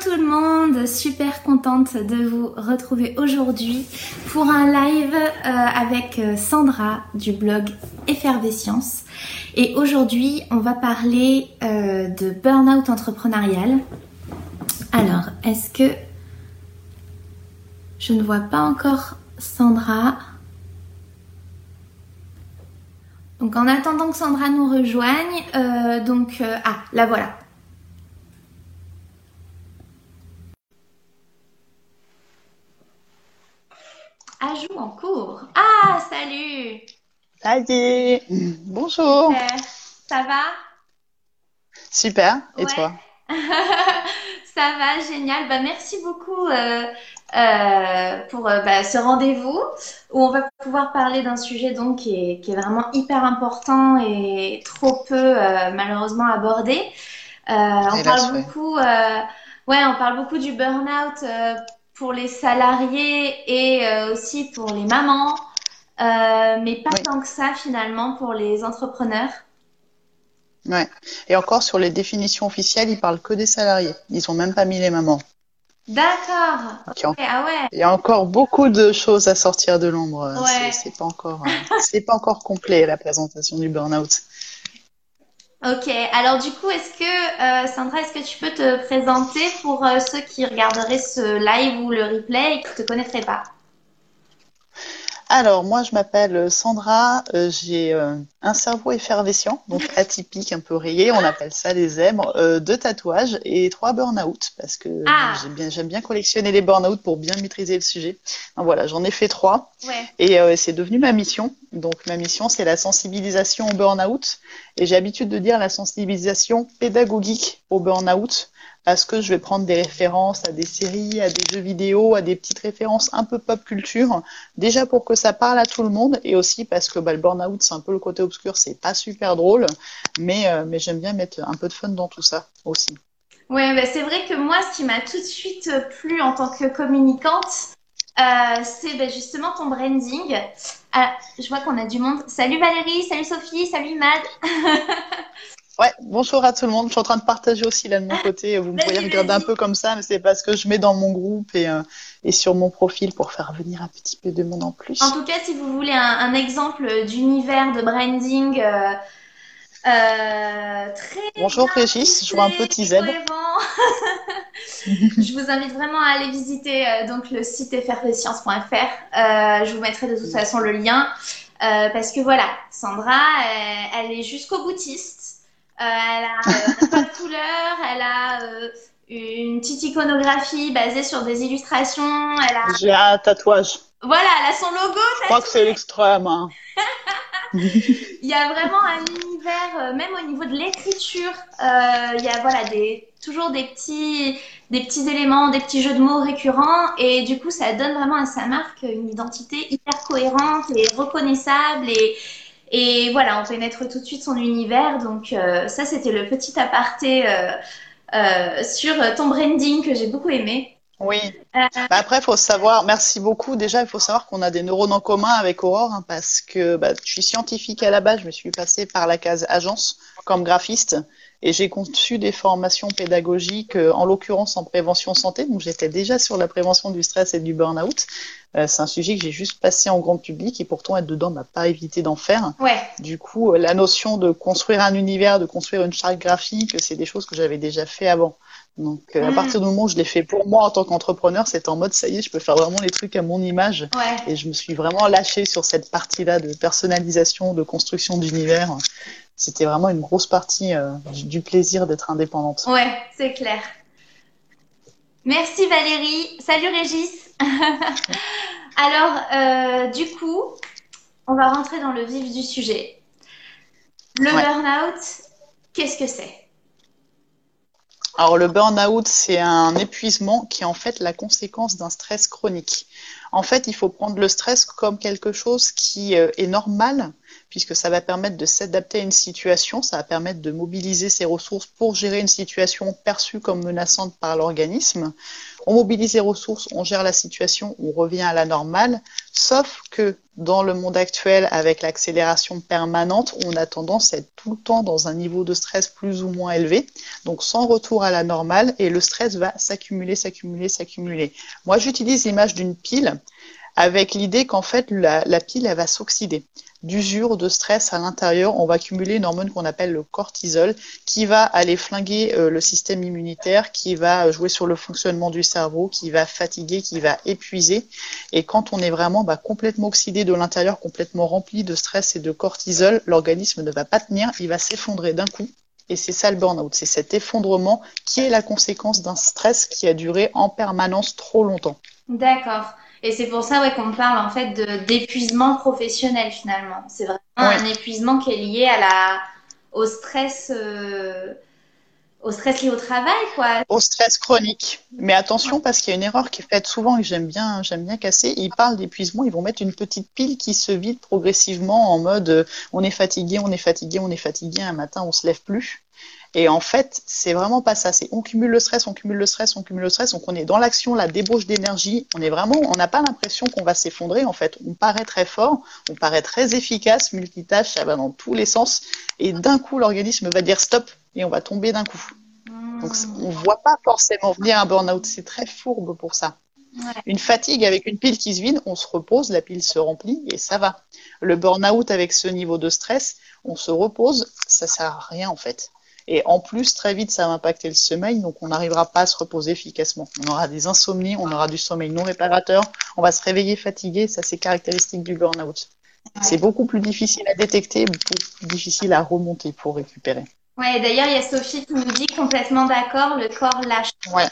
Tout le monde, super contente de vous retrouver aujourd'hui pour un live euh, avec euh, Sandra du blog Effervescience. Et aujourd'hui, on va parler euh, de burn-out entrepreneurial. Alors, est-ce que je ne vois pas encore Sandra? Donc en attendant que Sandra nous rejoigne, donc ah, la voilà. En cours. Ah, salut. Salut. Bonjour. Ça va? Super, et toi? Ça va, génial. Bah, merci beaucoup euh, euh, pour euh, bah, ce rendez-vous où on va pouvoir parler d'un sujet donc qui est, vraiment hyper important et trop peu malheureusement abordé. on parle beaucoup, ouais, on parle beaucoup du burn-out pour les salariés et euh, aussi pour les mamans, euh, mais pas tant que ça finalement pour les entrepreneurs. Ouais. Et encore sur les définitions officielles, ils parlent que des salariés. Ils n'ont même pas mis les mamans. D'accord. Ah ouais. Il y a encore beaucoup de choses à sortir de l'ombre. Ouais. C'est pas encore, euh, c'est pas encore complet la présentation du burn-out. Ok, alors du coup, est-ce que, euh, Sandra, est-ce que tu peux te présenter pour euh, ceux qui regarderaient ce live ou le replay et qui ne te connaîtraient pas? Alors, moi, je m'appelle Sandra. Euh, j'ai euh, un cerveau effervescent, donc atypique, un peu rayé. On appelle ça les zèbres. Euh, deux tatouages et trois burn-out parce que ah. j'aime bien, bien, collectionner les burn-out pour bien maîtriser le sujet. Donc, voilà, j'en ai fait trois. Et c'est devenu ma mission. Donc, ma mission, c'est la sensibilisation au burn-out. Et j'ai l'habitude de dire la sensibilisation pédagogique au burn-out parce que je vais prendre des références à des séries, à des jeux vidéo, à des petites références un peu pop culture, déjà pour que ça parle à tout le monde, et aussi parce que bah, le burn-out, c'est un peu le côté obscur, c'est pas super drôle, mais, euh, j'aime bien mettre un peu de fun dans tout ça aussi. Ouais, bah, c'est vrai que moi, ce qui m'a tout de suite plu en tant que communicante, euh, c'est bah, justement ton branding. Ah, je vois qu'on a du monde. Salut Valérie, salut Sophie, salut Mad. Ouais, bonjour à tout le monde. Je suis en train de partager aussi là de mon côté. Vous me voyez regarder un peu comme ça, mais c'est parce que je mets dans mon groupe et, euh, et sur mon profil pour faire venir un petit peu de monde en plus. En tout cas, si vous voulez un, exemple d'univers de branding euh, euh, très. Bonjour Régis, je vois un petit Z. je vous invite vraiment à aller visiter donc le site effervescience.fr. je vous mettrai de toute façon le lien. parce que voilà, Sandra, elle est jusqu'au boutiste. Euh, elle a euh, pas de couleur, elle a euh, une petite iconographie basée sur des illustrations. Elle a... J'ai un tatouage. Voilà, elle a son logo. Je crois que c'est l'extrême. Hein. il y a vraiment un univers, même au niveau de l'écriture, il y a voilà des toujours des petits des petits éléments, des petits jeux de mots récurrents, et du coup ça donne vraiment à sa marque une identité hyper cohérente et reconnaissable et et voilà, on pénètre tout de suite son univers. Donc euh, ça, c'était le petit aparté euh, euh, sur ton branding que j'ai beaucoup aimé. Oui. Bah, après, il faut savoir, merci beaucoup. Déjà, il faut savoir qu'on a des neurones en commun avec Aurore, hein, parce que bah, je suis scientifique à la base, je me suis passée par la case agence comme graphiste. Et j'ai conçu des formations pédagogiques, euh, en l'occurrence en prévention santé. Donc j'étais déjà sur la prévention du stress et du burn-out. Euh, c'est un sujet que j'ai juste passé en grand public et pourtant être dedans m'a pas évité d'en faire. Ouais. Du coup, euh, la notion de construire un univers, de construire une charte graphique, c'est des choses que j'avais déjà fait avant. Donc, à mm. partir du moment où je l'ai fait pour moi en tant qu'entrepreneur, c'est en mode ça y est, je peux faire vraiment les trucs à mon image. Ouais. Et je me suis vraiment lâchée sur cette partie-là de personnalisation, de construction d'univers c'était vraiment une grosse partie euh, du plaisir d'être indépendante. Ouais, c'est clair. Merci Valérie. Salut Régis. Alors, euh, du coup, on va rentrer dans le vif du sujet. Le burn-out, qu'est-ce que c'est? Alors le burn-out, c'est un épuisement qui est en fait la conséquence d'un stress chronique. En fait, il faut prendre le stress comme quelque chose qui euh, est normal, puisque ça va permettre de s'adapter à une situation, ça va permettre de mobiliser ses ressources pour gérer une situation perçue comme menaçante par l'organisme. On mobilise les ressources, on gère la situation, on revient à la normale, sauf que dans le monde actuel, avec l'accélération permanente, on a tendance à être tout le temps dans un niveau de stress plus ou moins élevé, donc sans retour à la normale, et le stress va s'accumuler, s'accumuler, s'accumuler. Moi, j'utilise l'image d'une pile avec l'idée qu'en fait, la, la, pile, elle va s'oxyder d'usure, de stress à l'intérieur, on va cumuler une hormone qu'on appelle le cortisol, qui va aller flinguer euh, le système immunitaire, qui va jouer sur le fonctionnement du cerveau, qui va fatiguer, qui va épuiser. Et quand on est vraiment bah, complètement oxydé de l'intérieur, complètement rempli de stress et de cortisol, l'organisme ne va pas tenir, il va s'effondrer d'un coup. Et c'est ça le burn-out, c'est cet effondrement qui est la conséquence d'un stress qui a duré en permanence trop longtemps. D'accord. Et c'est pour ça ouais, qu'on parle en fait d'épuisement professionnel finalement. C'est vraiment un épuisement qui est lié à la, au stress. Euh, au stress lié au travail, quoi. Au stress chronique. Mais attention, parce qu'il y a une erreur qui est faite souvent et que j'aime bien, j'aime bien casser. Ils parlent d'épuisement, ils vont mettre une petite pile qui se vide progressivement en mode euh, on est fatigué, on est fatigué, on est fatigué, un matin on se lève plus. Et en fait, c'est vraiment pas ça. C'est on cumule le stress, on cumule le stress, on cumule le stress. Donc on est dans l'action, la débauche d'énergie. On est vraiment, on n'a pas l'impression qu'on va s'effondrer. En fait, on paraît très fort, on paraît très efficace, multitâche, ça va dans tous les sens. Et d'un coup, l'organisme va dire stop et on va tomber d'un coup. Donc on voit pas forcément venir un burn-out. C'est très fourbe pour ça. Une fatigue avec une pile qui se vide, on se repose, la pile se remplit et ça va. Le burn-out avec ce niveau de stress, on se repose, ça sert à rien en fait. Et en plus, très vite, ça va impacter le sommeil, donc on n'arrivera pas à se reposer efficacement. On aura des insomnies, on aura du sommeil non réparateur, on va se réveiller fatigué, ça c'est caractéristique du burn-out. C'est beaucoup plus difficile à détecter, beaucoup plus difficile à remonter pour récupérer. Ouais, d'ailleurs, il y a Sophie qui nous dit complètement d'accord, le corps lâche. Ouais.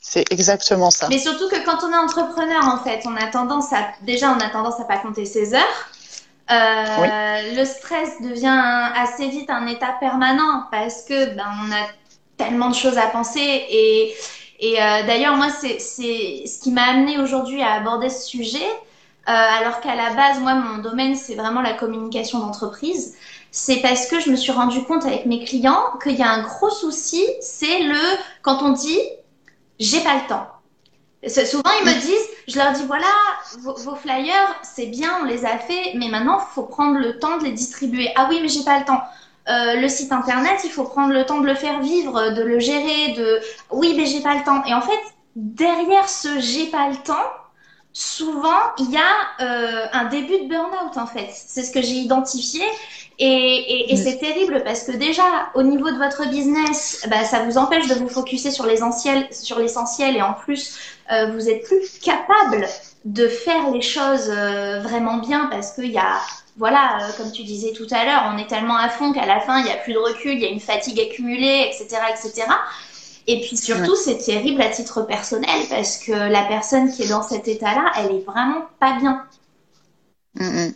C'est exactement ça. Mais surtout que quand on est entrepreneur, en fait, on a tendance à déjà on a tendance à pas compter ses heures. Euh, le stress devient assez vite un état permanent parce que ben, on a tellement de choses à penser et, et euh, d'ailleurs moi c'est ce qui m'a amené aujourd'hui à aborder ce sujet euh, alors qu'à la base moi mon domaine c'est vraiment la communication d'entreprise. C'est parce que je me suis rendu compte avec mes clients qu'il y a un gros souci c'est le quand on dit j'ai pas le temps Souvent, ils me disent, je leur dis, voilà, vos, flyers, c'est bien, on les a fait, mais maintenant, il faut prendre le temps de les distribuer. Ah oui, mais j'ai pas le temps. Euh, le site internet, il faut prendre le temps de le faire vivre, de le gérer, de oui, mais j'ai pas le temps. Et en fait, derrière ce j'ai pas le temps, souvent il y a euh, un début de burn-out en fait. C'est ce que j'ai identifié et, et, c'est terrible parce que déjà au niveau de votre business, bah, ça vous empêche de vous focuser sur l'essentiel, sur l'essentiel et en plus euh, vous êtes plus capable de faire les choses euh, vraiment bien parce qu'il y a, voilà, euh, comme tu disais tout à l'heure, on est tellement à fond qu'à la fin, il n'y a plus de recul, il y a une fatigue accumulée, etc. etc. Et puis surtout, c'est terrible à titre personnel parce que la personne qui est dans cet état-là, elle est vraiment pas bien. Mm, mm.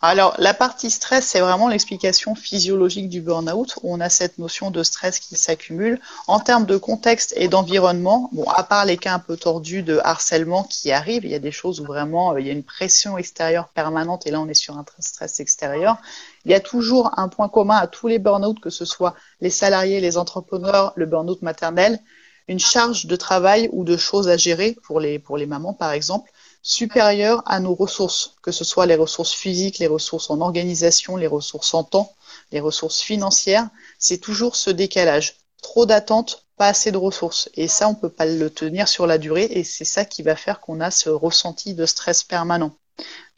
Alors, la partie stress, c'est vraiment l'explication physiologique du burn-out. On a cette notion de stress qui s'accumule. En termes de contexte et d'environnement, bon, à part les cas un peu tordus de harcèlement qui arrivent, il y a des choses où vraiment euh, il y a une pression extérieure permanente et là on est sur un stress extérieur. Il y a toujours un point commun à tous les burn-out, que ce soit les salariés, les entrepreneurs, le burn-out maternel, une charge de travail ou de choses à gérer pour les, pour les mamans par exemple supérieure à nos ressources, que ce soit les ressources physiques, les ressources en organisation, les ressources en temps, les ressources financières, c'est toujours ce décalage. Trop d'attentes, pas assez de ressources. Et ça, on ne peut pas le tenir sur la durée et c'est ça qui va faire qu'on a ce ressenti de stress permanent.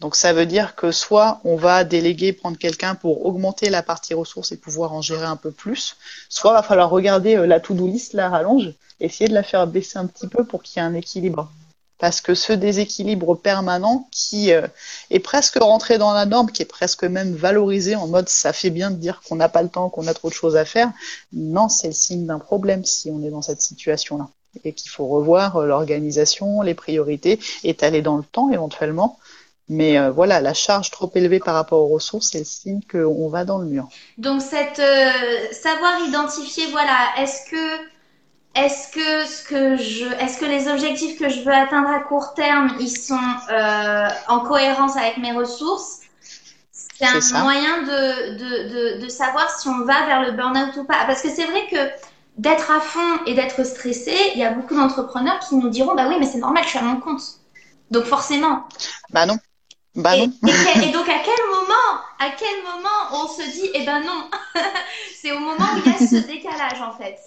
Donc ça veut dire que soit on va déléguer, prendre quelqu'un pour augmenter la partie ressources et pouvoir en gérer un peu plus, soit va falloir regarder euh, la to-do list, la rallonge, essayer de la faire baisser un petit peu pour qu'il y ait un équilibre parce que ce déséquilibre permanent qui euh, est presque rentré dans la norme, qui est presque même valorisé en mode ça fait bien de dire qu'on n'a pas le temps, qu'on a trop de choses à faire, non, c'est le signe d'un problème si on est dans cette situation-là et qu'il faut revoir euh, l'organisation, les priorités, étaler dans le temps éventuellement. Mais euh, voilà, la charge trop élevée par rapport aux ressources, c'est le signe qu'on va dans le mur. Donc, cette savoir identifier, voilà, est-ce que est-ce que ce que je, est-ce que les objectifs que je veux atteindre à court terme, ils sont euh, en cohérence avec mes ressources? C'est un moyen de, de, de, de, savoir si on va vers le burn-out ou pas. Parce que c'est vrai que d'être à fond et d'être stressé, il y a beaucoup d'entrepreneurs qui nous diront bah oui, mais c'est normal, je suis à mon compte. Donc forcément. Bah non. Bah et, non. et, donc à quel moment, à quel moment on se dit eh ben non, c'est au moment où il y a ce décalage en fait.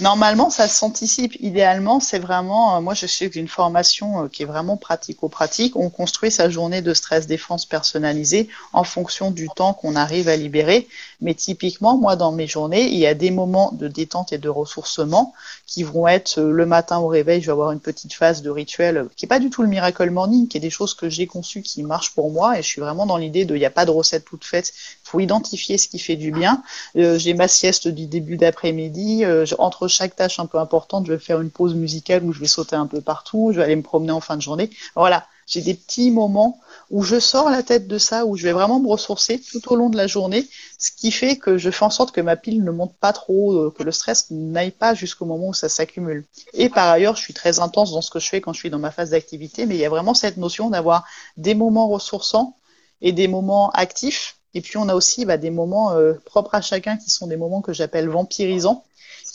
Normalement, ça s'anticipe. Idéalement, c'est vraiment, euh, moi je suis une formation euh, qui est vraiment pratico-pratique. On construit sa journée de stress défense personnalisée en fonction du temps qu'on arrive à libérer. Mais typiquement, moi dans mes journées, il y a des moments de détente et de ressourcement qui vont être euh, le matin au réveil, je vais avoir une petite phase de rituel qui est pas du tout le miracle morning, qui est des choses que j'ai conçues qui marchent pour moi et je suis vraiment dans l'idée de il n'y a pas de recette toute faite. Il faut identifier ce qui fait du bien. j'ai ma sieste du début d'après-midi. entre chaque tâche un peu importante, je vais faire une pause musicale où je vais sauter un peu partout, je vais aller me promener en fin de journée. Voilà, j'ai des petits moments où je sors la tête de ça, où je vais vraiment me ressourcer tout au long de la journée, ce qui fait que je fais en sorte que ma pile ne monte pas trop, euh, que le stress n'aille pas jusqu'au moment où ça s'accumule. Et par ailleurs, je suis très intense dans ce que je fais quand je suis dans ma phase d'activité, mais il y a vraiment cette notion d'avoir des moments ressourçants et des moments actifs. Et puis on a aussi bah, des moments euh, propres à chacun qui sont des moments que j'appelle vampirisants,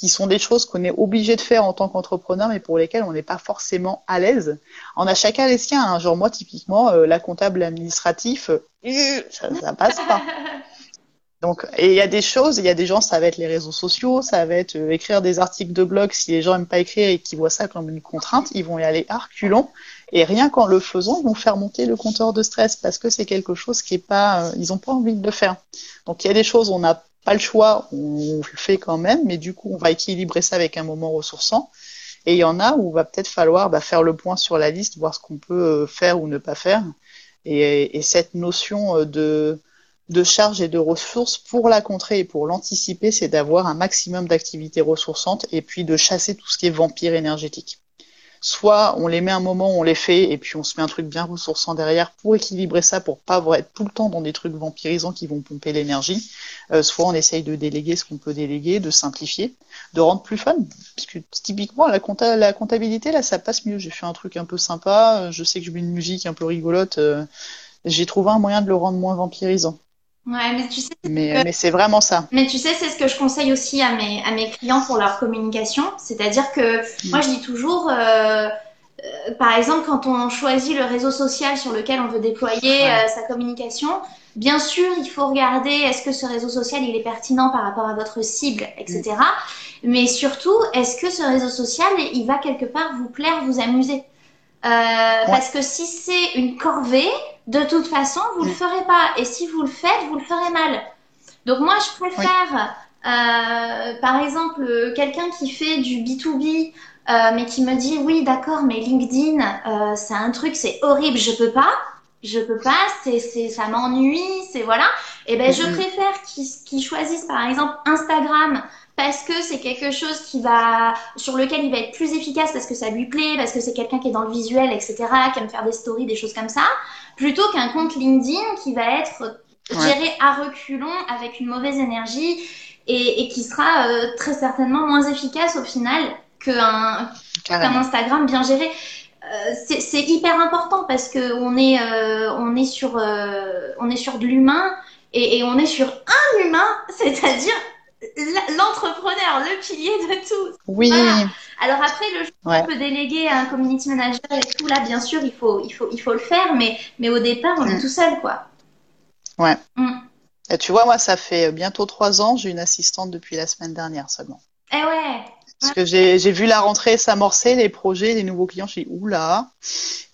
qui sont des choses qu'on est obligé de faire en tant qu'entrepreneur, mais pour lesquelles on n'est pas forcément à l'aise. On a chacun les siens. Hein. Genre moi, typiquement, euh, la comptable administratif, euh, ça, ça passe pas. Donc, et il y a des choses, il y a des gens, ça va être les réseaux sociaux, ça va être euh, écrire des articles de blog. Si les gens aiment pas écrire et qu'ils voient ça comme une contrainte, ils vont y aller à Et rien qu'en le faisant, ils vont faire monter le compteur de stress parce que c'est quelque chose qui est pas, ils ont pas envie de le faire. Donc, il y a des choses, on a pas le choix, on le fait quand même, mais du coup, on va équilibrer ça avec un moment ressourçant. Et il y en a où va peut-être falloir bah, faire le point sur la liste, voir ce qu'on peut euh, faire ou ne pas faire. Et, et cette notion euh, de, de charge et de ressources, pour la contrer et pour l'anticiper, c'est d'avoir un maximum d'activités ressourçantes et puis de chasser tout ce qui est vampire énergétique soit on les met un moment, on les fait, et puis on se met un truc bien ressourçant derrière pour équilibrer ça, pour pas être tout le temps dans des trucs vampirisants qui vont pomper l'énergie. Euh, soit on essaye de déléguer ce qu'on peut déléguer, de simplifier, de rendre plus fun. Parce que typiquement, la, comptabilité, là, ça passe mieux. J'ai fait un truc un peu sympa, je sais que je mets une musique un peu rigolote. Euh, j'ai trouvé un moyen de le rendre moins vampirisant. Ouais, mais tu sais. Mais, c'est vraiment ça. Mais tu sais, c'est ce que je conseille aussi à mes, à mes clients pour leur communication. C'est-à-dire que mm. moi, je dis toujours, euh, euh, par exemple, quand on choisit le réseau social sur lequel on veut déployer euh, sa communication, bien sûr, il faut regarder est-ce que ce réseau social il est pertinent par rapport à votre cible, etc. Mm. Mais surtout, est-ce que ce réseau social il va quelque part vous plaire, vous amuser? Parce que si c'est une corvée, de toute façon, vous ne le mm. ferez pas. Et si vous le faites, vous le ferez mal. Donc moi, je préfère, euh, par exemple, quelqu'un qui fait du B2B, euh, mais qui me dit, oui, d'accord, mais LinkedIn, euh, c'est un truc, c'est horrible, je peux pas. Je peux pas, c'est, c'est, ça m'ennuie, c'est voilà. Et eh ben, je mm-hmm. préfère qu'ils choisissent par exemple Instagram parce que c'est quelque chose qui va sur lequel il va être plus efficace parce que ça lui plaît, parce que c'est quelqu'un qui est dans le visuel, etc., qui aime faire des stories, des choses comme ça, plutôt qu'un compte LinkedIn qui va être géré à reculons avec une mauvaise énergie et, qui sera euh, très certainement moins efficace au final qu'un Instagram bien géré. Euh, c'est hyper important parce que on est euh, on est sur on est sur de l'humain et, et on est sur un humain, c'est-à-dire l'entrepreneur, le pilier de tout. Oui. Alors après, le on peut déléguer à un community manager et tout, là, bien sûr, il faut, il faut, il faut le faire, mais, mais au départ, on est mm. tout seul, quoi. Ouais. Mm. Et tu vois, moi, ça fait bientôt trois ans, j'ai une assistante depuis la semaine dernière seulement. Eh ouais. Parce que j'ai vu la rentrée s'amorcer, les projets, les nouveaux clients. J'ai dit, oula.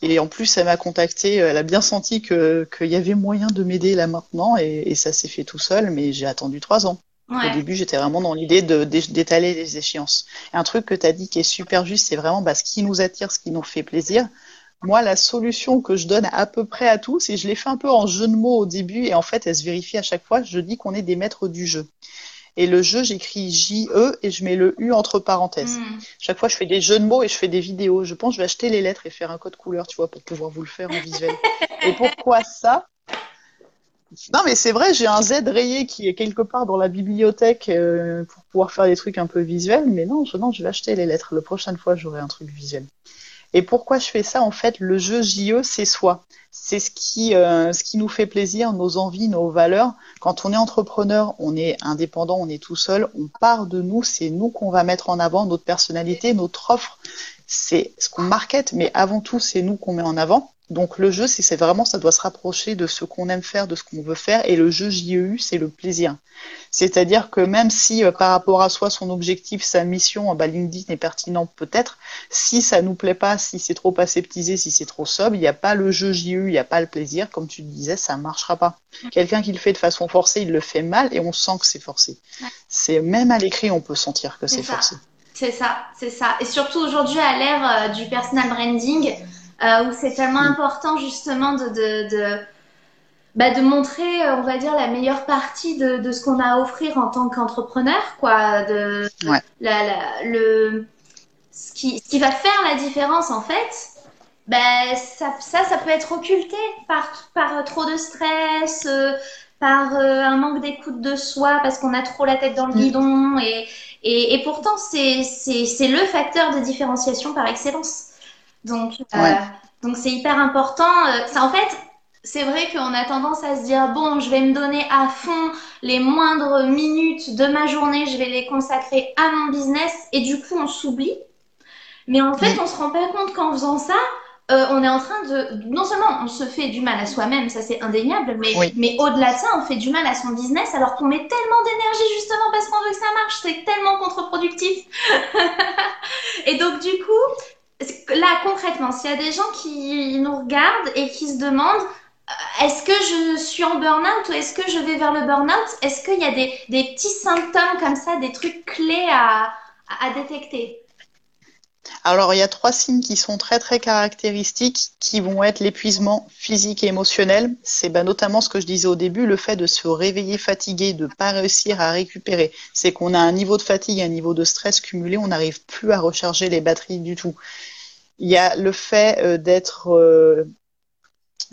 Et en plus, elle m'a contacté. Elle a bien senti qu'il y avait moyen de m'aider là maintenant. Et, et ça s'est fait tout seul. Mais j'ai attendu trois ans. Au début, j'étais vraiment dans l'idée d'étaler les échéances. Et un truc que tu as dit qui est super juste, c'est vraiment bah, ce qui nous attire, ce qui nous fait plaisir. Moi, la solution que je donne à peu près à tous, et je l'ai fait un peu en jeu de mots au début, et en fait, elle se vérifie à chaque fois, je dis qu'on est des maîtres du jeu. Et le jeu, j'écris J-E et je mets le U entre parenthèses. Hmm. Chaque fois, je fais des jeux de mots et je fais des vidéos. Je pense que je vais acheter les lettres et faire un code couleur, tu vois, pour pouvoir vous le faire en visuel. et pourquoi ça? Non, mais c'est vrai, j'ai un Z rayé qui est quelque part dans la bibliothèque euh, pour pouvoir faire des trucs un peu visuels, mais non, je, non, je vais acheter les lettres. La prochaine fois, j'aurai un truc visuel. Et pourquoi je fais ça En fait, le jeu JE, c'est soi. C'est ce qui, euh, ce qui nous fait plaisir, nos envies, nos valeurs. Quand on est entrepreneur, on est indépendant, on est tout seul, on part de nous, c'est nous qu'on va mettre en avant, notre personnalité, notre offre. C'est ce qu'on market, mais avant tout, c'est nous qu'on met en avant. Donc le jeu, c'est vraiment, ça doit se rapprocher de ce qu'on aime faire, de ce qu'on veut faire. Et le jeu JEU, c'est le plaisir. C'est-à-dire que même si euh, par rapport à soi, son objectif, sa mission, bah, LinkedIn est pertinent peut-être, si ça nous plaît pas, si c'est trop aseptisé, si c'est trop sobre, il n'y a pas le jeu JEU, il n'y a pas le plaisir, comme tu disais, ça marchera pas. Quelqu'un qui le fait de façon forcée, il le fait mal et on sent que c'est forcé. C'est même à l'écrit, on peut sentir que c'est forcé. C'est ça, c'est ça. Et surtout aujourd'hui, à l'ère euh, du personal branding, euh, où c'est tellement important justement de, de, de, bah, de, montrer, euh, on va dire, la meilleure partie de, de ce qu'on a à offrir en tant qu'entrepreneur, quoi. De, la, la, le, ce, qui, ce qui va faire la différence, en fait, ben, ça, ça, ça peut être occulté par, par trop de stress, euh, par euh, un manque d'écoute de soi, parce qu'on a trop la tête dans le mm. guidon. Et, et, et pourtant, c'est le facteur de différenciation par excellence. Donc, euh, donc c'est hyper important. Ça, euh, en fait, c'est vrai qu'on a tendance à se dire bon, je vais me donner à fond les moindres minutes de ma journée, je vais les consacrer à mon business et du coup on s'oublie. Mais en fait, on se rend pas compte qu'en faisant ça, euh, on est en train de non seulement on se fait du mal à soi-même, ça c'est indéniable, mais mais au-delà de ça, on fait du mal à son business alors qu'on met tellement d'énergie justement parce qu'on veut que ça marche, c'est tellement contre-productif. et donc du coup, là, concrètement, s'il y a des gens qui nous regardent et qui se demandent euh, est-ce que je suis en burn-out ou est-ce que je vais vers le burn-out Est-ce qu'il y a des, petits symptômes comme ça, des trucs clés à, détecter? Alors, il y a trois signes qui sont très très caractéristiques, qui vont être l'épuisement physique et émotionnel. C'est ben, notamment ce que je disais au début, le fait de se réveiller fatigué, de ne pas réussir à récupérer. C'est qu'on a un niveau de fatigue, un niveau de stress cumulé, on n'arrive plus à recharger les batteries du tout. Il y a le fait euh, d'être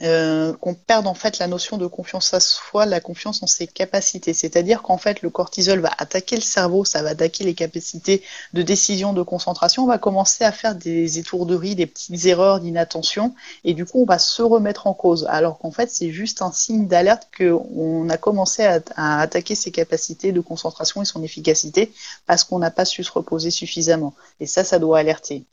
euh, qu'on perde en fait la notion de confiance à soi, la confiance en ses capacités. C'est-à-dire qu'en fait le cortisol va attaquer le cerveau, ça va attaquer les capacités de décision, de concentration. On va commencer à faire des étourderies, des petites erreurs d'inattention, et du coup on va se remettre en cause. Alors qu'en fait c'est juste un signe d'alerte qu'on a commencé à, à, attaquer ses capacités de concentration et son efficacité parce qu'on n'a pas su se reposer suffisamment. Et ça, ça doit alerter.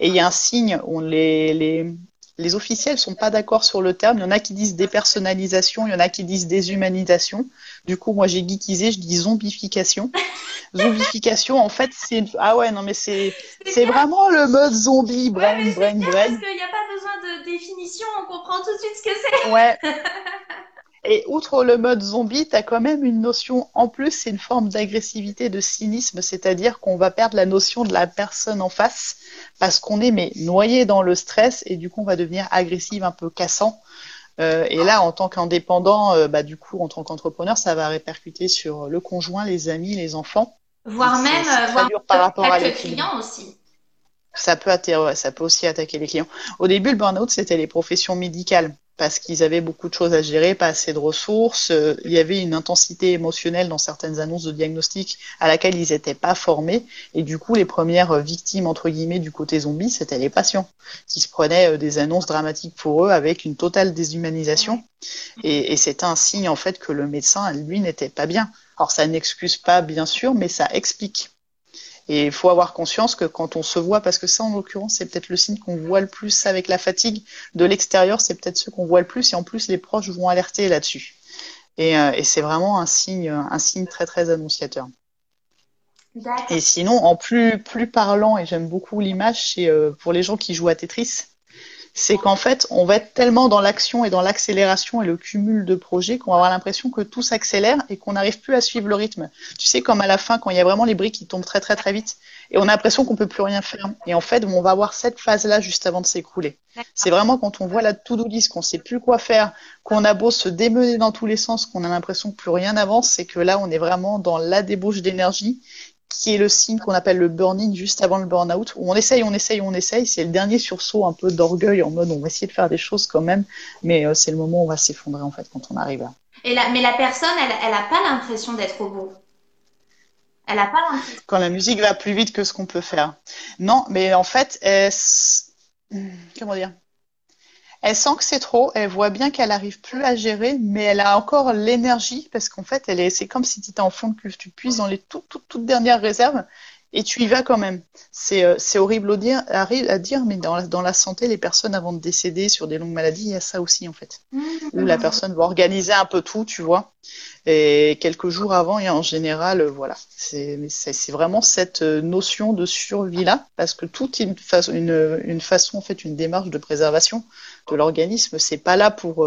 Et il y a un signe, on les, les les officiels sont pas d'accord sur le terme. Il y en a qui disent dépersonnalisation, il y en a qui disent déshumanisation. Du coup, moi, j'ai geekisé, je dis zombification. zombification, en fait, c'est ah ouais, non mais c'est c'est vraiment le mode zombie, brain, brain, brain. Parce qu'il n'y a pas besoin de définition, on comprend tout de suite ce que c'est. Ouais. Et outre le mode zombie, tu as quand même une notion en plus, c'est une forme d'agressivité, de cynisme, c'est-à-dire qu'on va perdre la notion de la personne en face parce qu'on est mais noyé dans le stress et du coup on va devenir agressif, un peu cassant. Euh, et là, en tant qu'indépendant, euh, bah, du coup, en tant qu'entrepreneur, ça va répercuter sur le conjoint, les amis, les enfants. Voire même voir par rapport à les clients aussi. Ça peut, ça peut aussi attaquer les clients. Au début, le burn-out, c'était les professions médicales parce qu'ils avaient beaucoup de choses à gérer, pas assez de ressources. Euh, il y avait une intensité émotionnelle dans certaines annonces de diagnostic à laquelle ils n'étaient pas formés. Et du coup, les premières victimes, entre guillemets, du côté zombie, c'était les patients qui se prenaient euh, des annonces dramatiques pour eux avec une totale déshumanisation. Et, c'était un signe, en fait, que le médecin, lui, n'était pas bien. Alors, ça n'excuse pas, bien sûr, mais ça explique. Et il faut avoir conscience que quand on se voit, parce que ça en l'occurrence c'est peut-être le signe qu'on voit le plus avec la fatigue de l'extérieur, c'est peut-être ce qu'on voit le plus et en plus les proches vont alerter là-dessus. Et, euh, et c'est vraiment un signe, un signe très très annonciateur. Et sinon, en plus, plus parlant, et j'aime beaucoup l'image, c'est euh, pour les gens qui jouent à Tetris, c'est qu'en fait, on va être tellement dans l'action et dans l'accélération et le cumul de projets qu'on va avoir l'impression que tout s'accélère et qu'on n'arrive plus à suivre le rythme. Tu sais, comme à la fin, quand il y a vraiment les briques qui tombent très très très vite et on a l'impression qu'on peut plus rien faire. Et en fait, on va avoir cette phase-là juste avant de s'écrouler. C'est vraiment quand on voit la to-do list, qu'on sait plus quoi faire, qu'on a beau se démener dans tous les sens, qu'on a l'impression que plus rien n'avance, c'est que là, on est vraiment dans la débauche d'énergie qui est le signe qu'on appelle le burning juste avant le burn-out, où on essaye, on essaye, on essaye. C'est le dernier sursaut un peu d'orgueil en mode on va essayer de faire des choses quand même, mais euh, c'est le moment où on va s'effondrer en fait quand on arrive là. Et la, mais la personne, elle n'a pas l'impression d'être au bout. Elle n'a pas l'impression. Quand la musique va plus vite que ce qu'on peut faire. Non, mais en fait, elle... comment dire? Elle sent que c'est trop, elle voit bien qu'elle arrive plus à gérer, mais elle a encore l'énergie parce qu'en fait, elle est, c'est comme si tu étais en fond de cuve, tu puisses dans les toutes, toutes dernières réserves et tu y vas quand même. C'est euh, horrible à dire, à, dire mais dans la, dans la, santé, les personnes avant de décéder sur des longues maladies, il y a ça aussi en fait. Mmh. Où la personne va organiser un peu tout, tu vois. Et quelques jours avant, et en général, euh, voilà. C'est vraiment cette euh, notion de survie-là, parce que toute une, une, une, façon, en fait, une démarche de préservation de l'organisme, c'est pas là pour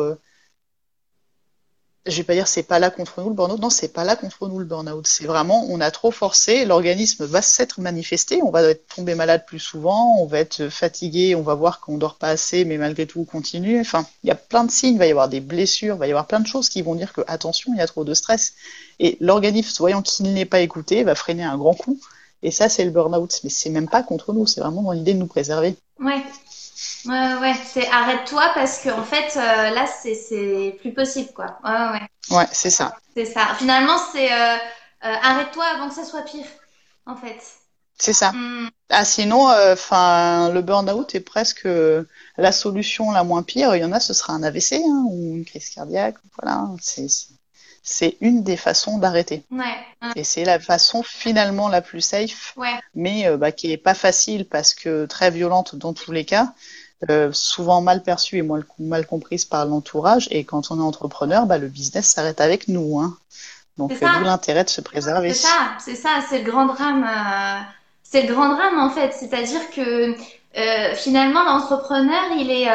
je vais pas dire c'est pas là contre nous le burn-out. Non, c'est pas là contre nous le burn-out. C'est vraiment, on a trop forcé, l'organisme va s'être manifesté, on va être tombé malade plus souvent, on va être fatigué, on va voir qu'on dort pas assez, mais malgré tout on continue. Enfin, il y a plein de signes, il va y avoir des blessures, il va y avoir plein de choses qui vont dire que attention, il y a trop de stress. Et l'organisme, voyant qu'il n'est pas écouté, va freiner un grand coup. Et ça, c'est le burn-out. Mais c'est même pas contre nous, c'est vraiment dans l'idée de nous préserver. Ouais. Ouais, ouais, c'est arrête-toi parce que en fait, euh, là, c'est plus possible, quoi. Ouais, ouais. Ouais, c'est ça. C'est ça. Finalement, c'est euh, euh, arrête-toi avant que ça soit pire, en fait. C'est ça. Mm. Ah, sinon, enfin, le burn-out est presque la solution la moins pire. Il y en a, ce sera un AVC hein, ou une crise cardiaque. Voilà, c'est une des façons d'arrêter. Ouais. Et c'est la façon finalement la plus safe, ouais. mais bah, qui est pas facile parce que très violente dans tous les cas. Euh, souvent mal perçue et mal, mal comprise par l'entourage. Et quand on est entrepreneur, bah, le business s'arrête avec nous. Hein. Donc, euh, d'où l'intérêt de se préserver. C'est ça, c'est ça, c'est le grand drame. Euh, c'est le grand drame en fait. C'est-à-dire que finalement, l'entrepreneur, il est,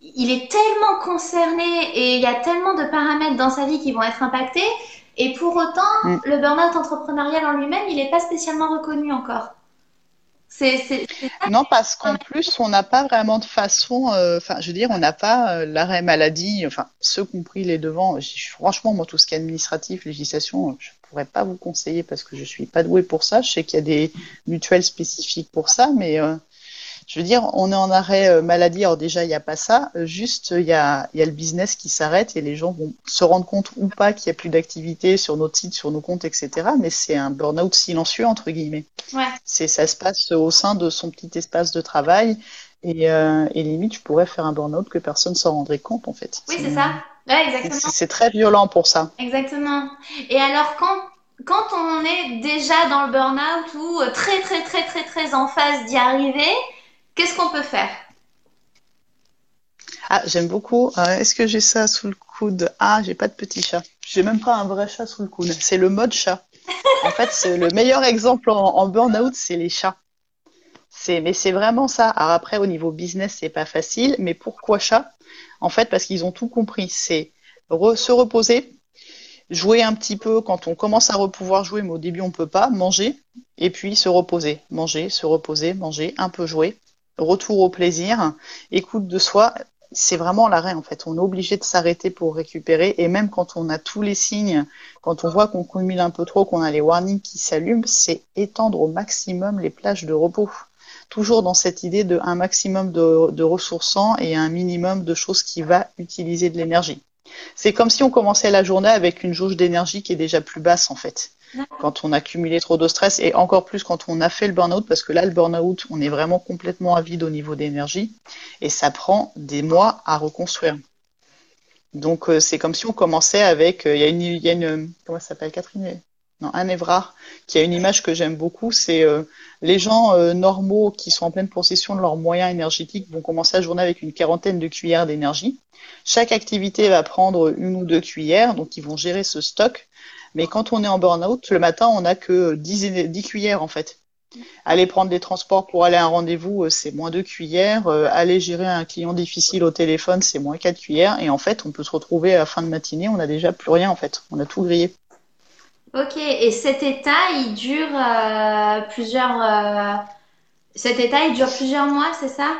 il est tellement concerné et il y a tellement de paramètres dans sa vie qui vont être impactés. Et pour autant, mm. le burn-out entrepreneurial en lui-même, il n'est pas spécialement reconnu encore. Non, parce qu'en plus, on n'a pas vraiment de façon. Euh, enfin, je veux dire, on n'a pas euh, l'arrêt maladie. Enfin, ceux compris les devants. Franchement, moi, tout ce qui est administratif, législation, je ne pourrais pas vous conseiller parce que je suis pas douée pour ça. Je sais qu'il y a des mutuelles spécifiques pour ça, mais euh, je veux dire, on est en arrêt euh, maladie, alors déjà, il n'y a pas ça. Euh, juste, il y a, y a le business qui s'arrête et les gens vont se rendre compte ou pas qu'il n'y a plus d'activité sur notre site, sur nos comptes, etc. Mais c'est un burn-out silencieux, entre guillemets. Ouais. C'est, ça se passe au sein de son petit espace de travail. Et, euh, et limite, je pourrais faire un burn-out que personne ne s'en rendrait compte, en fait. Oui, c'est ça. Ouais, exactement. C'est très violent pour ça. Exactement. Et alors, quand quand on est déjà dans le burn-out ou très très très très très en phase d'y arriver, Qu'est-ce qu'on peut faire? Ah, j'aime beaucoup. Euh, est-ce que j'ai ça sous le coude? Ah, j'ai pas de petit chat. J'ai même pas un vrai chat sous le coude. C'est le mode chat. en fait, le meilleur exemple en, burn-out, c'est les chats. Mais c'est vraiment ça. Alors après, au niveau business, c'est pas facile. Mais pourquoi chat? En fait, parce qu'ils ont tout compris. C'est se reposer, jouer un petit peu quand on commence à pouvoir jouer, mais au début on peut pas, manger, et puis se reposer, manger, se reposer, manger, un peu jouer, retour au plaisir, écoute de soi, c'est vraiment l'arrêt en fait. On est obligé de s'arrêter pour récupérer et même quand on a tous les signes, quand on voit qu'on cumule un peu trop, qu'on a les warnings qui s'allument, c'est étendre au maximum les plages de repos. Toujours dans cette idée de un maximum de, de ressourçants et un minimum de choses qui va utiliser de l'énergie. C'est comme si on commençait la journée avec une jauge d'énergie qui est déjà plus basse en fait quand on a cumulé trop de stress et encore plus quand on a fait le burn-out parce que là le burn-out on est vraiment complètement à vide au niveau d'énergie et ça prend des mois à reconstruire. Donc euh, c'est comme si on commençait avec euh, il y a une y a une comment ça s'appelle Catherine? Non, un Évrard, qui a une image que j'aime beaucoup, c'est euh, les gens normaux qui sont en pleine possession de leurs moyens énergétiques vont commencer la journée avec une quarantaine de cuillères d'énergie. Chaque activité va prendre une ou deux cuillères, donc ils vont gérer ce stock. Mais quand on est en burn-out, le matin, on n'a que 10, 10, cuillères en fait. Aller prendre des transports pour aller à un rendez-vous, euh, c'est moins de cuillères. Euh, aller gérer un client difficile au téléphone, c'est moins quatre cuillères. Et en fait, on peut se retrouver à la fin de matinée, on n'a déjà plus rien en fait. On a tout grillé. Ok, et cet état, il dure euh, plusieurs. Cet état, il dure plusieurs mois, c'est ça?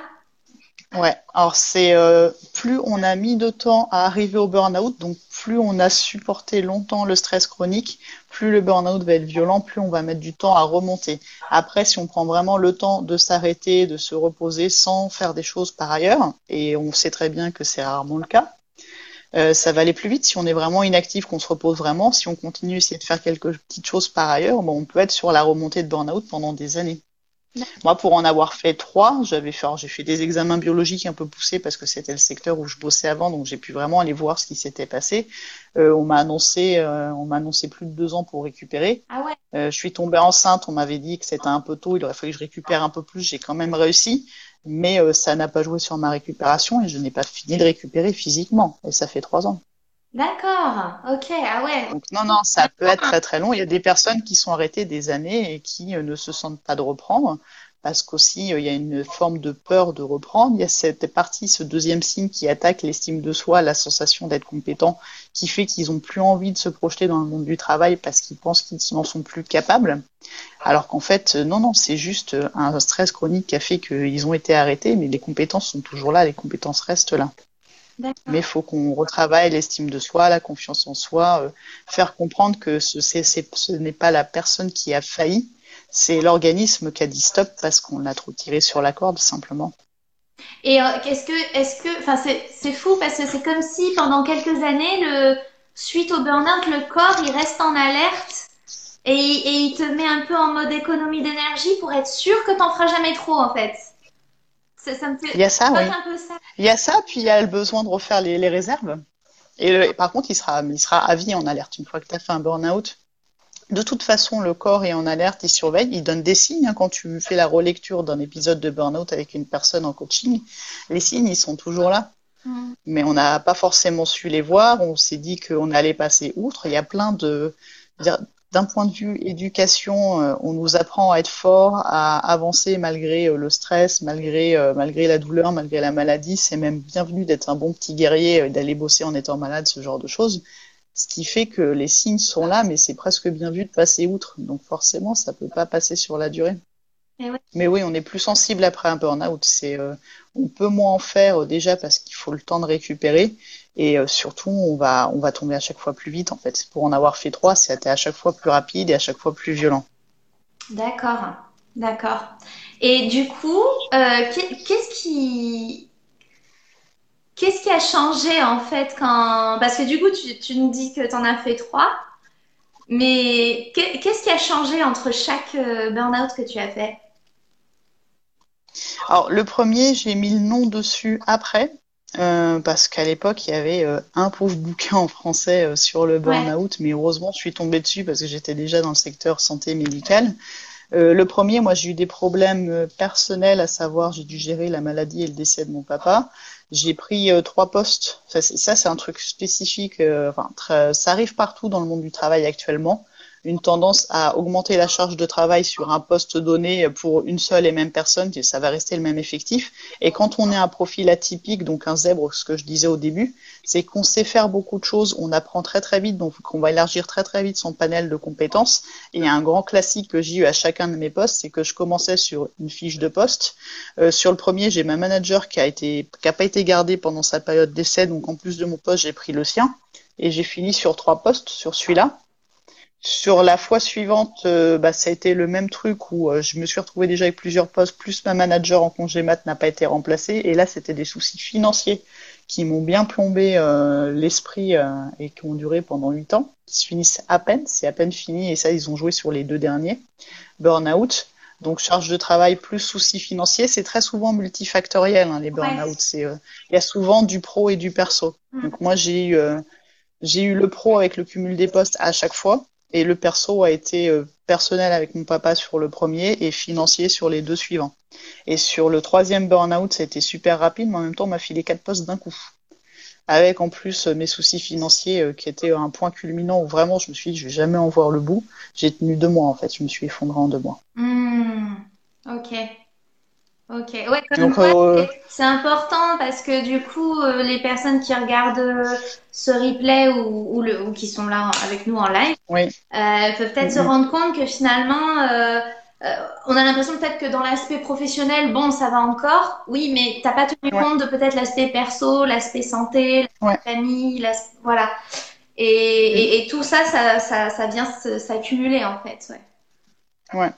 Ouais, alors c'est euh, plus on a mis de temps à arriver au burn-out, donc plus on a supporté longtemps le stress chronique, plus le burn-out va être violent, plus on va mettre du temps à remonter. Après, si on prend vraiment le temps de s'arrêter, de se reposer sans faire des choses par ailleurs, et on sait très bien que c'est rarement le cas, Euh, ça va aller plus vite si on est vraiment inactif, qu'on se repose vraiment. Si on continue à essayer de faire quelques petites choses par ailleurs, bon, on peut être sur la remontée de burn-out pendant des années. Moi, pour en avoir fait trois, j'avais fait, j'ai fait des examens biologiques un peu poussés parce que c'était le secteur où je bossais avant, donc j'ai pu vraiment aller voir ce qui s'était passé. Euh, on m'a annoncé, euh, on m'a annoncé plus de deux ans pour récupérer. Ah ouais. Euh, je suis tombée enceinte, on m'avait dit que c'était un peu tôt, il aurait fallu que je récupère un peu plus. J'ai quand même réussi, mais euh, ça n'a pas joué sur ma récupération et je n'ai pas fini de récupérer physiquement. Et ça fait trois ans. D'accord, ok, ah ouais. Non, non, ça peut être très très long. Il y a des personnes qui sont arrêtées des années et qui euh, ne se sentent pas de reprendre parce qu'aussi euh, il y a une forme de peur de reprendre. Il y a cette partie, ce deuxième signe qui attaque l'estime de soi, la sensation d'être compétent, qui fait qu'ils ont plus envie de se projeter dans le monde du travail parce qu'ils pensent qu'ils n'en sont plus capables. Alors qu'en fait, euh, non, non, c'est juste un stress chronique qui a fait qu'ils ont été arrêtés, mais les compétences sont toujours là, les compétences restent là. Mais il faut qu'on retravaille l'estime de soi, la confiance en soi, euh, faire comprendre que ce, ce n'est pas la personne qui a failli, c'est l'organisme qui a dit stop parce qu'on l'a trop tiré sur la corde, simplement. Et euh, qu'est-ce que, est-ce que, enfin, c'est fou parce que c'est comme si pendant quelques années, le, suite au burn-out, le corps, il reste en alerte et, et il te met un peu en mode économie d'énergie pour être sûr que t'en feras jamais trop, en fait. Il y a ça, oui. Il y a ça, puis il y a le besoin de refaire les, réserves. Et par contre, il sera, il sera à vie en alerte une fois que tu as fait un burn-out. De toute façon, le corps est en alerte, il surveille, il donne des signes. Hein, quand tu fais la relecture d'un épisode de burn-out avec une personne en coaching, les signes, ils sont toujours là. Mm. Mais on n'a pas forcément su les voir. On s'est dit qu'on allait passer outre. Il y a plein de d'un point de vue éducation, euh, on nous apprend à être fort, à avancer malgré euh, le stress, malgré, euh, malgré la douleur, malgré la maladie. C'est même bienvenu d'être un bon petit guerrier, d'aller bosser en étant malade, ce genre de choses. Ce qui fait que les signes sont là, mais c'est presque bien vu de passer outre. Donc forcément, ça peut pas passer sur la durée. Mais oui, on est plus sensible après un burn-out. C'est, on peut moins en faire déjà parce qu'il faut le temps de récupérer. Et euh, surtout, on va, on va tomber à chaque fois plus vite, en fait. Pour en avoir fait trois, c'était à chaque fois plus rapide et à chaque fois plus violent. D'accord, d'accord. Et du coup, euh, qu'est-ce qui... Qu'est-ce qui a changé en fait quand... Parce que du coup, tu, tu nous dis que tu en as fait trois, mais qu'est-ce qui a changé entre chaque euh, burn-out que tu as fait? Alors, le premier, j'ai mis le nom dessus après, euh, parce qu'à l'époque, il y avait euh, un pauvre bouquin en français euh, sur le burn-out, mais heureusement, je suis tombée dessus parce que j'étais déjà dans le secteur santé médicale. le premier, moi, j'ai eu des problèmes personnels, à savoir, j'ai dû gérer la maladie et le décès de mon papa. J'ai pris trois postes. Ça, c'est un truc spécifique. Enfin, ça arrive partout dans le monde du travail actuellement une tendance à augmenter la charge de travail sur un poste donné pour une seule et même personne, ça va rester le même effectif. Et quand on est un profil atypique, donc un zèbre, ce que je disais au début, c'est qu'on sait faire beaucoup de choses, on apprend très très vite, donc on va élargir très très vite son panel de compétences. Et un grand classique que j'ai eu à chacun de mes postes, c'est que je commençais sur une fiche de poste. Euh, sur le premier, j'ai ma manager qui a été, qui a pas été gardée pendant sa période d'essai, donc en plus de mon poste, j'ai pris le sien. Et j'ai fini sur trois postes, sur celui-là. Sur la fois suivante, euh, bah, ça a été le même truc où euh, je me suis retrouvée déjà avec plusieurs postes, plus ma manager en congé mat n'a pas été remplacée. Et là, c'était des soucis financiers qui m'ont bien plombé euh, l'esprit et qui ont duré pendant huit ans, qui se finissent à peine, c'est à peine fini. Et ça, ils ont joué sur les deux derniers. Burnout. Donc charge de travail plus soucis financiers, c'est très souvent multifactoriel hein, les burn-out. C'est il y a souvent du pro et du perso. Mm. Donc moi j'ai eu j'ai eu le pro avec le cumul des postes à chaque fois. Et le perso a été euh, personnel avec mon papa sur le premier et financier sur les deux suivants. Et sur le troisième burn-out, ça a été super rapide, mais en même temps, on m'a filé quatre postes d'un coup. Avec en plus mes soucis financiers euh, qui étaient un point culminant où vraiment je me suis dit, je vais jamais en voir le bout. J'ai tenu deux mois en fait, je me suis effondré en deux mois. Mmh. Ok. Ok, ouais, comme euh, c'est important parce que du coup, euh, les personnes qui regardent euh, ce replay ou, ou, le, ou qui sont là avec nous en live oui. peuvent peut-être se rendre compte que finalement, on a l'impression peut-être que dans l'aspect professionnel, bon, ça va encore, oui, mais t'as pas tenu compte de peut-être l'aspect perso, l'aspect santé, la famille, voilà. Et, et, et, tout ça, ça, ça, ça vient s'accumuler en fait. Ouais. Ouais.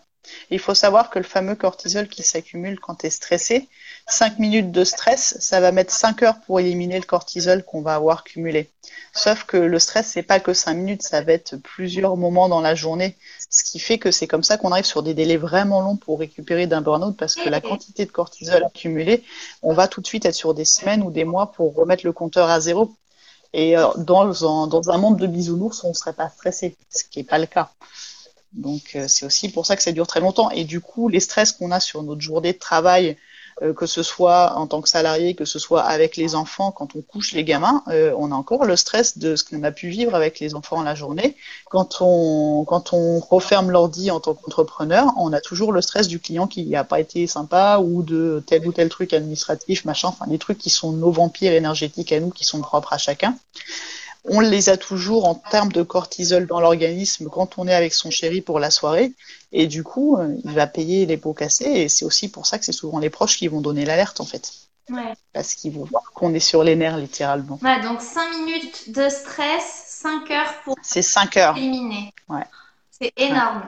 Il faut savoir que le fameux cortisol qui s'accumule quand tu es stressé, 5 minutes de stress, ça va mettre 5 heures pour éliminer le cortisol qu'on va avoir cumulé. Sauf que le stress, c'est pas que 5 minutes, ça va être plusieurs moments dans la journée. Ce qui fait que c'est comme ça qu'on arrive sur des délais vraiment longs pour récupérer d'un burn-out parce que la quantité de cortisol accumulée, on va tout de suite être sur des semaines ou des mois pour remettre le compteur à zéro. Et euh, dans un, dans un monde de bisounours, on ne serait pas stressé, ce qui n'est pas le cas. Donc euh, c'est aussi pour ça que ça dure très longtemps. Et du coup, les stress qu'on a sur notre journée de travail, euh, que ce soit en tant que salarié, que ce soit avec les enfants, quand on couche les gamins, euh, on a encore le stress de ce qu'on a pu vivre avec les enfants la journée. Quand on, quand on referme l'ordi en tant qu'entrepreneur, on a toujours le stress du client qui n'a pas été sympa ou de tel ou tel truc administratif, machin, enfin des trucs qui sont nos vampires énergétiques à nous, qui sont propres à chacun on les a toujours en termes de cortisol dans l'organisme quand on est avec son chéri pour la soirée. Et du coup, euh, il va payer les pots cassés. Et c'est aussi pour ça que c'est souvent les proches qui vont donner l'alerte, en fait. Ouais. Parce qu'ils vont voir qu'on est sur les nerfs, littéralement. Ouais, donc 5 minutes de stress, 5 heures pour c'est 5 heures. éliminer. Ouais. C'est énorme.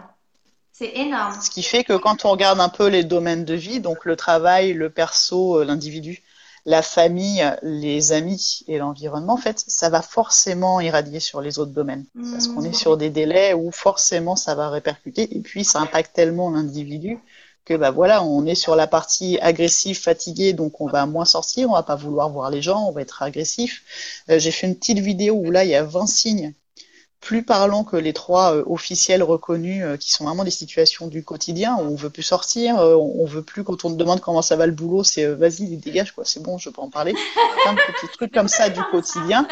C'est énorme. Ce qui fait que quand on regarde un peu les domaines de vie, donc le travail, le perso, euh, l'individu, la famille, les amis et l'environnement, en fait, ça va forcément irradier sur les autres domaines. Parce qu'on est mmh. sur des délais où forcément ça va répercuter et puis ça impacte tellement l'individu que bah voilà, on est sur la partie agressive, fatiguée, donc on va moins sortir, on va pas vouloir voir les gens, on va être agressif. Euh, j'ai fait une petite vidéo où là il y a 20 signes plus parlant que les trois euh, officiels reconnus euh, qui sont vraiment des situations du quotidien où on veut plus sortir, euh, on veut plus quand on te demande comment ça va le boulot, c'est vas-y dégage quoi, c'est bon, je peux en parler. Plein de petits trucs comme ça du quotidien.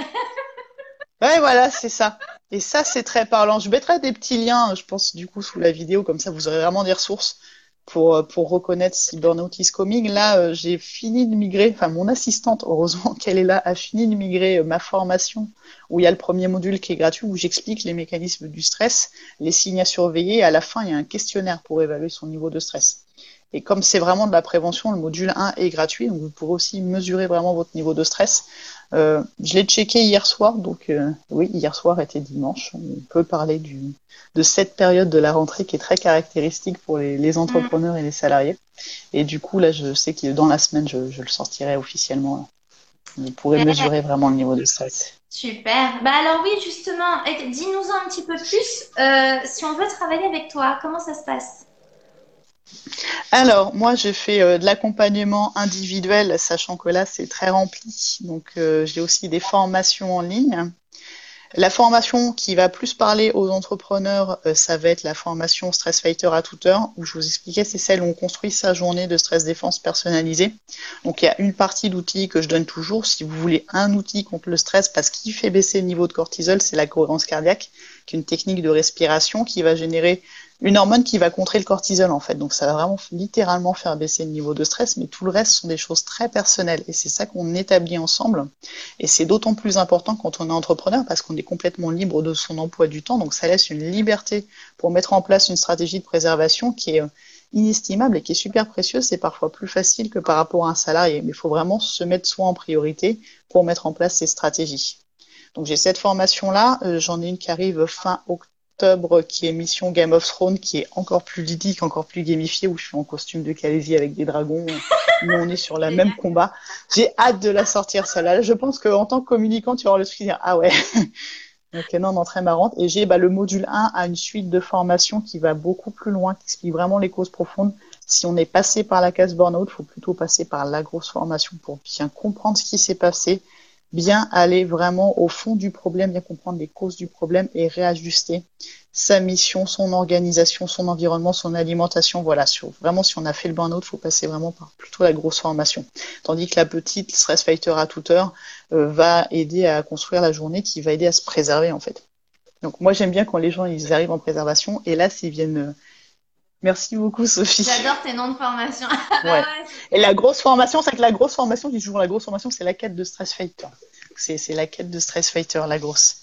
Ouais, voilà, c'est ça. Et ça, c'est très parlant. Je mettrai des petits liens, je pense, du coup, sous la vidéo, comme ça, vous aurez vraiment des ressources pour, euh, pour reconnaître si Burnout is coming. Là, euh, j'ai fini de migrer, enfin mon assistante, heureusement qu'elle est là, a fini de migrer euh, ma formation où il y a le premier module qui est gratuit, où j'explique les mécanismes du stress, les signes à surveiller. À la fin, il y a un questionnaire pour évaluer son niveau de stress. Et comme c'est vraiment de la prévention, le module 1 est gratuit, donc vous pourrez aussi mesurer vraiment votre niveau de stress. Euh, je l'ai checké hier soir, donc euh, oui, hier soir était dimanche. On peut parler du, de cette période de la rentrée qui est très caractéristique pour les, les entrepreneurs et les salariés. Et du coup, là, je sais que dans la semaine, je, je le sortirai officiellement. Vous pourrez mesurer vraiment le niveau de stress. Super. Bah alors oui, justement, dis-nous un petit peu plus. Euh, si on veut travailler avec toi, comment ça se passe? Alors, moi, je fais euh, de l'accompagnement individuel, sachant que là, c'est très rempli. Donc, euh, j'ai aussi des formations en ligne. La formation qui va plus parler aux entrepreneurs, euh, ça va être la formation Stress Fighter à toute heure, où je vous expliquais, c'est celle où on construit sa journée de stress défense personnalisée. Donc il y a une partie d'outils que je donne toujours. Si vous voulez un outil contre le stress, parce qu'il fait baisser le niveau de cortisol, c'est la cohérence cardiaque, qui est une technique de respiration qui va générer une hormone qui va contrer le cortisol en fait. Donc ça va vraiment littéralement faire baisser le niveau de stress, mais tout le reste sont des choses très personnelles et c'est ça qu'on établit ensemble. Et c'est d'autant plus important quand on est entrepreneur parce qu'on est complètement libre de son emploi du temps, donc ça laisse une liberté pour mettre en place une stratégie de préservation qui est euh, inestimable et qui est super précieuse. C'est parfois plus facile que par rapport à un salarié, mais il faut vraiment se mettre soi en priorité pour mettre en place ces stratégies. Donc j'ai cette formation là, euh, j'en ai une qui arrive fin octobre qui est Mission Game of Thrones, qui est encore plus ludique, encore plus gamifié, où je suis en costume de Khaleesi avec des dragons, où on est sur la même combat. J'ai hâte de la sortir, celle-là. Je pense qu'en tant que communicant, tu avoir le truc dire, ah ouais. Donc non, non, très marrante. Et j'ai bah, le module 1 à une suite de formation qui va beaucoup plus loin, qui explique vraiment les causes profondes. Si on est passé par la case burnout, il faut plutôt passer par la grosse formation pour bien comprendre ce qui s'est passé, bien aller vraiment au fond du problème, bien comprendre les causes du problème et réajuster sa mission, son organisation, son environnement, son alimentation. Voilà, vraiment, si on a fait le burn-out, il faut passer vraiment par plutôt la grosse formation. Tandis que la petite stress fighter à toute heure euh, va aider à construire la journée, qui va aider à se préserver en fait. Donc moi j'aime bien quand les gens ils arrivent en préservation et là s'ils viennent euh, Merci beaucoup, Sophie. J'adore tes noms de formation. ouais. Et la grosse formation, c'est que la grosse formation, je dis toujours la grosse formation, c'est la quête de Stress Fighter. C'est la quête de Stress Fighter, la grosse.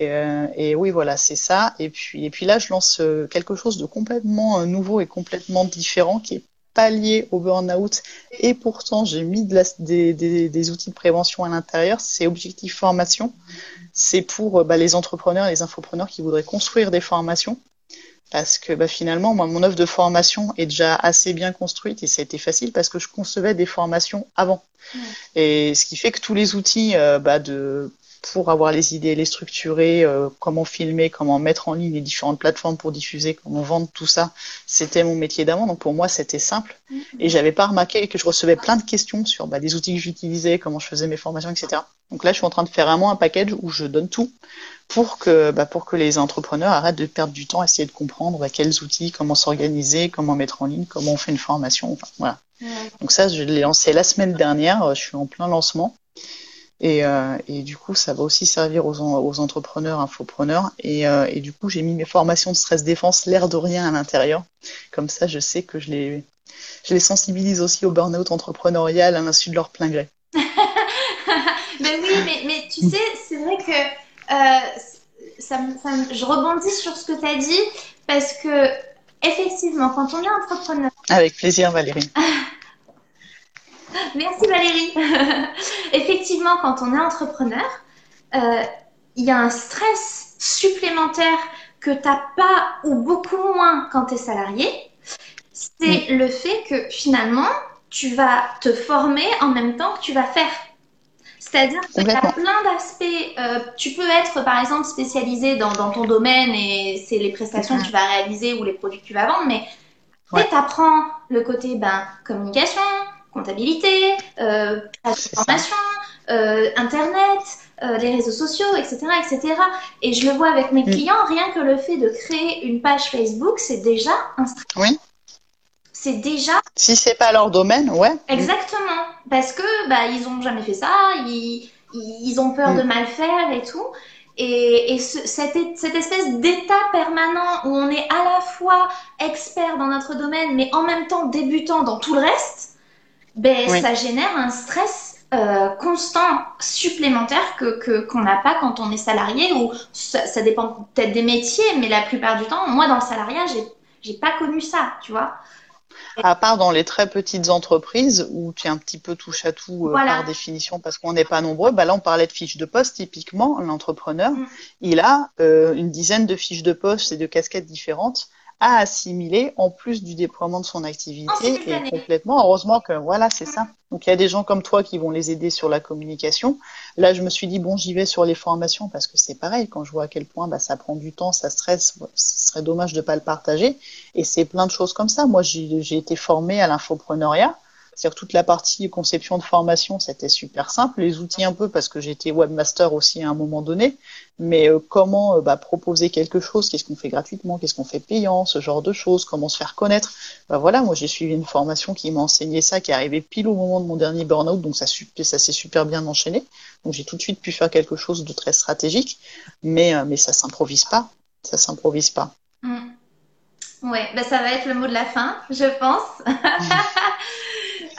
Et, euh, et oui, voilà, c'est ça. Et puis, et puis là, je lance euh, quelque chose de complètement euh, nouveau et complètement différent qui est pas lié au burn-out. Et pourtant, j'ai mis de la, des, des, des, outils de prévention à l'intérieur. C'est Objectif Formation. C'est pour bah, les entrepreneurs, les infopreneurs qui voudraient construire des formations parce que bah, finalement, moi, mon offre de formation est déjà assez bien construite et ça a été facile parce que je concevais des formations avant. Et ce qui fait que tous les outils euh, bah, de pour avoir les idées, les structurer, euh, comment filmer, comment mettre en ligne les différentes plateformes pour diffuser, comment vendre tout ça, c'était mon métier d'avant. Donc pour moi, c'était simple. Mm-hmm. Et j'avais pas remarqué que je recevais plein de questions sur bah, les outils que j'utilisais, comment je faisais mes formations, etc. Donc là, je suis en train de faire vraiment un package où je donne tout pour que, bah, pour que les entrepreneurs arrêtent de perdre du temps à essayer de comprendre bah, quels outils, comment s'organiser, comment mettre en ligne, comment on fait une formation. Enfin, voilà. Donc ça, je l'ai lancé la semaine dernière. Je suis en plein lancement. Et, euh, et, du coup, ça va aussi servir aux, aux entrepreneurs, infopreneurs. Et, euh, et, du coup, j'ai mis mes formations de stress défense, l'air de rien à l'intérieur. Comme ça, je sais que je les, je les sensibilise aussi au burn-out entrepreneurial à l'insu de leur plein gré. mais oui, mais, mais tu sais, c'est vrai que euh, ça, ça, je rebondis sur ce que tu as dit parce que effectivement, quand on est entrepreneur. Avec plaisir, Valérie. Merci Valérie. Effectivement, quand on est entrepreneur, euh, il y a un stress supplémentaire que tu n'as pas ou beaucoup moins quand tu es salarié. C'est le fait que finalement, tu vas te former en même temps que tu vas faire. C'est-à-dire qu'il y a plein d'aspects. Euh, tu peux être, par exemple, spécialisé dans, ton domaine et c'est les prestations que tu vas réaliser ou les produits que tu vas vendre, mais tu apprends le côté ben, communication, comptabilité, euh, formation, euh, internet, euh, les réseaux sociaux, etc., etc. Et je le vois avec mes mm. clients, rien que le fait de créer une page Facebook, c'est déjà un stress. Oui. C'est déjà. Si c'est pas leur domaine, ouais. Exactement, parce que bah ils ont jamais fait ça, ils, ils ont peur mm. de mal faire et tout. Et, et ce, cette, cette, espèce d'état permanent où on est à la fois expert dans notre domaine, mais en même temps débutant dans tout le reste, ben, ça génère un stress euh, constant supplémentaire que qu'on n'a pas quand on est salarié ou ça, ça dépend peut-être des métiers, mais la plupart du temps, moi dans le salariat, j'ai j'ai pas connu ça, tu vois. À part dans les très petites entreprises où tu es un petit peu touche à tout euh, par définition parce qu'on n'est pas nombreux, bah là on parlait de fiches de poste typiquement, l'entrepreneur, mm. il a euh, une dizaine de fiches de poste et de casquettes différentes à assimiler en plus du déploiement de son activité et complètement. Heureusement que voilà, c'est ça. Donc il y a des gens comme toi qui vont les aider sur la communication. Là, je me suis dit bon, j'y vais sur les formations parce que c'est pareil. Quand je vois à quel point bah, ça prend du temps, ça stresse, ce serait dommage de pas le partager. Et c'est plein de choses comme ça. Moi, j'ai été formée à l'infopreneuriat. C'est-à-dire toute la partie conception de formation, c'était super simple. Les outils un peu parce que j'étais webmaster aussi à un moment donné. Mais euh, comment euh, bah, proposer quelque chose? Qu'est-ce qu'on fait gratuitement? Qu'est-ce qu'on fait payant? Ce genre de choses? Comment se faire connaître? Bah, Voilà, moi j'ai suivi une formation qui m'a enseigné ça, qui est arrivée pile au moment de mon dernier burn-out, donc ça, ça s'est super bien enchaîné. Donc j'ai tout de suite pu faire quelque chose de très stratégique, mais, euh, mais ça s'improvise pas. Ça s'improvise pas. Mmh. Ouais, bah, ça va être le mot de la fin, je pense.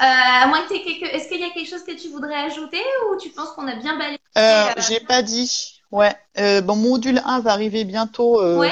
Euh, moins que Est-ce qu'il y a quelque chose que tu voudrais ajouter ou tu penses qu'on a bien balayé euh, J'ai pas dit. Ouais. Euh, bon, module 1 va arriver bientôt. Euh,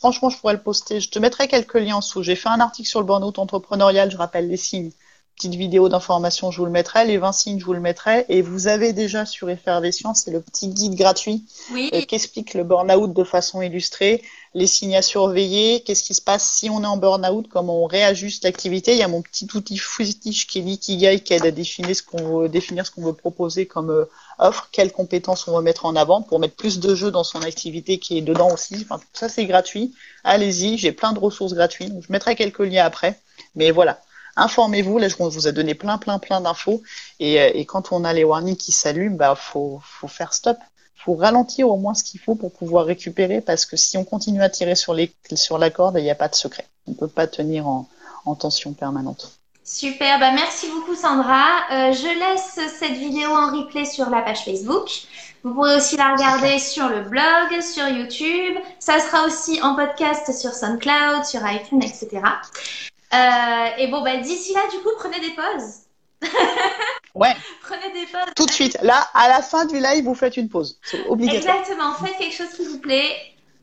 franchement, je pourrais le poster. Je te mettrai quelques liens en dessous. J'ai fait un article sur le burn-out entrepreneurial. Je rappelle les signes petite vidéo d'information, je vous le mettrai. Les 20 signes, je vous le mettrai. Et vous avez déjà sur Effervescence, c'est le petit guide gratuit euh, qui explique le burn-out de façon illustrée, les signes à surveiller, qu'est-ce qui se passe si on est en burn-out, comment on réajuste l'activité. Il y a mon petit outil foustiche qui est l'Ikigai qui aide à définir ce qu'on veut, définir ce qu'on veut proposer comme euh, offre, quelles compétences on veut mettre en avant pour mettre plus de jeux dans son activité qui est dedans aussi. Enfin, ça, c'est gratuit. Allez-y, j'ai plein de ressources gratuites. je mettrai quelques liens après. Mais voilà, informez-vous. Là, je vous ai donné plein, plein, plein d'infos. Et, euh, et, quand on a les warnings qui s'allument, bah, faut, faut faire stop. Faut ralentir au moins ce qu'il faut pour pouvoir récupérer, parce que si on continue à tirer sur, les, sur la corde, il n'y a pas de secret. On ne peut pas tenir en, en tension permanente. Super, bah merci beaucoup Sandra. Euh, je laisse cette vidéo en replay sur la page Facebook. Vous pourrez aussi la regarder sur le blog, sur YouTube. Ça sera aussi en podcast sur SoundCloud, sur iTunes, etc. Euh, et bon, bah, d'ici là, du coup, prenez des pauses. ouais. Prenez des pauses. Tout de suite. Là, à la fin du live, vous faites une pause. C'est obligatoire. Exactement. Faites quelque chose qui vous plaît.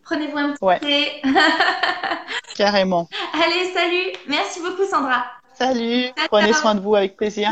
Prenez-vous un petit ouais. Carrément. Allez, salut. Merci beaucoup, Sandra. Salut. Prenez soin de vous avec plaisir.